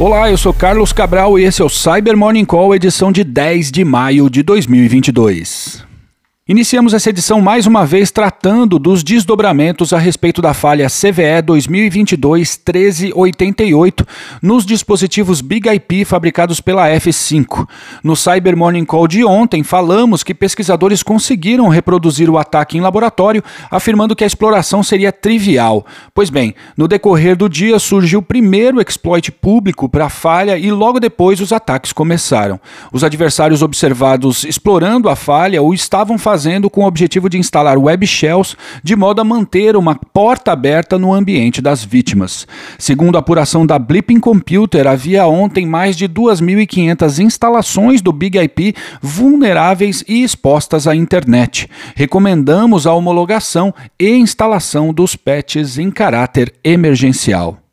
Olá, eu sou Carlos Cabral e esse é o Cyber Morning Call, edição de 10 de maio de 2022. Iniciamos essa edição mais uma vez tratando dos desdobramentos a respeito da falha CVE 2022-1388 nos dispositivos Big IP fabricados pela F5. No Cyber Morning Call de ontem, falamos que pesquisadores conseguiram reproduzir o ataque em laboratório, afirmando que a exploração seria trivial. Pois bem, no decorrer do dia surgiu o primeiro exploit público para a falha e logo depois os ataques começaram. Os adversários observados explorando a falha o estavam fazendo fazendo com o objetivo de instalar web shells de modo a manter uma porta aberta no ambiente das vítimas. Segundo a apuração da Blipping Computer, havia ontem mais de 2.500 instalações do Big IP vulneráveis e expostas à internet. Recomendamos a homologação e instalação dos patches em caráter emergencial.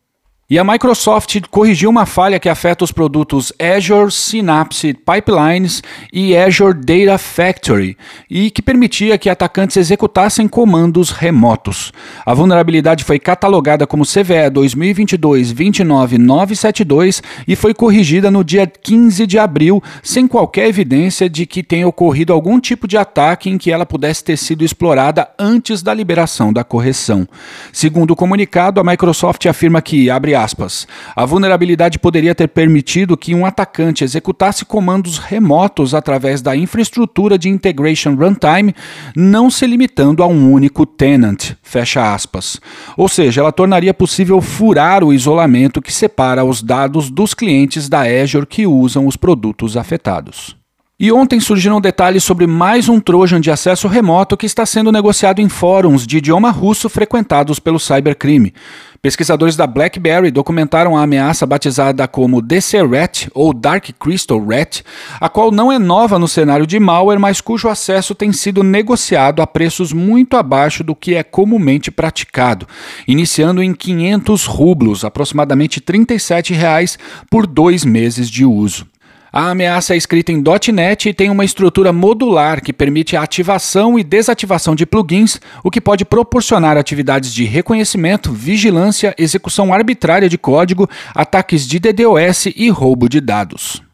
E a Microsoft corrigiu uma falha que afeta os produtos Azure Synapse Pipelines e Azure Data Factory e que permitia que atacantes executassem comandos remotos. A vulnerabilidade foi catalogada como CVE 2022-29972 e foi corrigida no dia 15 de abril, sem qualquer evidência de que tenha ocorrido algum tipo de ataque em que ela pudesse ter sido explorada antes da liberação da correção. Segundo o comunicado, a Microsoft afirma que, abre aspas, a vulnerabilidade poderia ter permitido que um atacante executasse comandos remotos através da infraestrutura de Integration Runtime, não se limitando a um único tenant, fecha aspas. Ou seja, ela tornaria possível furar o isolamento que separa os dados dos clientes da Azure que usam os produtos afetados. E ontem surgiram detalhes sobre mais um Trojan de acesso remoto que está sendo negociado em fóruns de idioma russo frequentados pelo cybercrime. Pesquisadores da BlackBerry documentaram a ameaça batizada como DC-Rat ou Dark Crystal Rat, a qual não é nova no cenário de malware, mas cujo acesso tem sido negociado a preços muito abaixo do que é comumente praticado, iniciando em 500 rublos, aproximadamente 37 reais, por dois meses de uso. A ameaça é escrita em .NET e tem uma estrutura modular que permite a ativação e desativação de plugins, o que pode proporcionar atividades de reconhecimento, vigilância, execução arbitrária de código, ataques de DDoS e roubo de dados.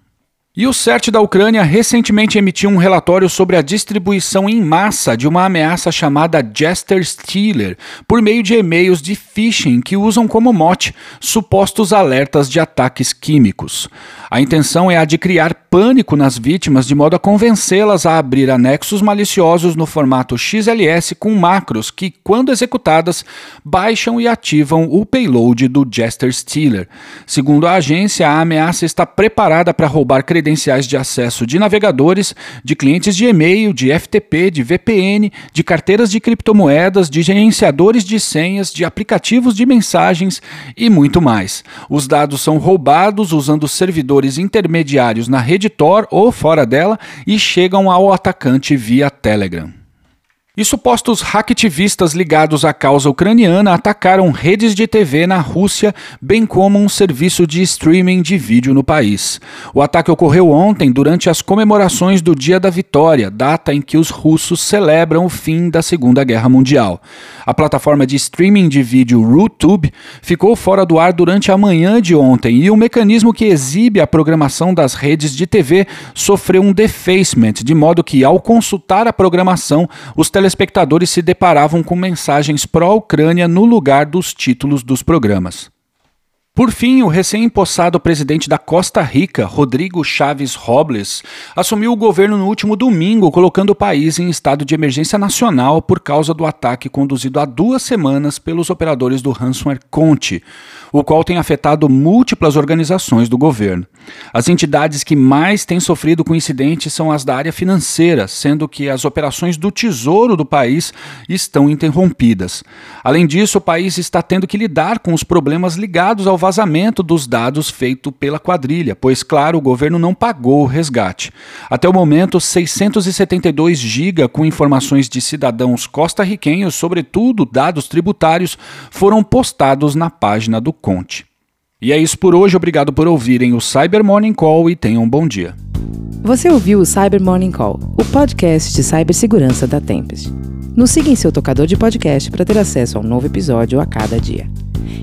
E o CERT da Ucrânia recentemente emitiu um relatório sobre a distribuição em massa de uma ameaça chamada Jester Stealer, por meio de e-mails de phishing que usam como mote supostos alertas de ataques químicos. A intenção é a de criar pânico nas vítimas de modo a convencê-las a abrir anexos maliciosos no formato XLS com macros que, quando executadas, baixam e ativam o payload do Jester Stealer. Segundo a agência, a ameaça está preparada para roubar credenciais de acesso de navegadores, de clientes de e-mail, de FTP, de VPN, de carteiras de criptomoedas, de gerenciadores de senhas, de aplicativos de mensagens e muito mais. Os dados são roubados usando servidores intermediários na rede Tor ou fora dela e chegam ao atacante via Telegram. E supostos hacktivistas ligados à causa ucraniana atacaram redes de TV na Rússia, bem como um serviço de streaming de vídeo no país. O ataque ocorreu ontem durante as comemorações do Dia da Vitória, data em que os russos celebram o fim da Segunda Guerra Mundial. A plataforma de streaming de vídeo RooTube ficou fora do ar durante a manhã de ontem e o mecanismo que exibe a programação das redes de TV sofreu um defacement, de modo que, ao consultar a programação, os telespectadores se deparavam com mensagens pró-Ucrânia no lugar dos títulos dos programas. Por fim, o recém-impossado presidente da Costa Rica, Rodrigo Chaves Robles, assumiu o governo no último domingo, colocando o país em estado de emergência nacional por causa do ataque conduzido há duas semanas pelos operadores do ransomware Conte, o qual tem afetado múltiplas organizações do governo. As entidades que mais têm sofrido com o incidente são as da área financeira, sendo que as operações do Tesouro do país estão interrompidas. Além disso, o país está tendo que lidar com os problemas ligados ao vazamento dos dados feito pela quadrilha, pois, claro, o governo não pagou o resgate. Até o momento, 672 GB com informações de cidadãos costarriquenhos, sobretudo dados tributários, foram postados na página do Conte. E é isso por hoje, obrigado por ouvirem o Cyber Morning Call e tenham um bom dia. Você ouviu o Cyber Morning Call, o podcast de cibersegurança da Tempest. Nos siga em seu tocador de podcast para ter acesso a um novo episódio a cada dia.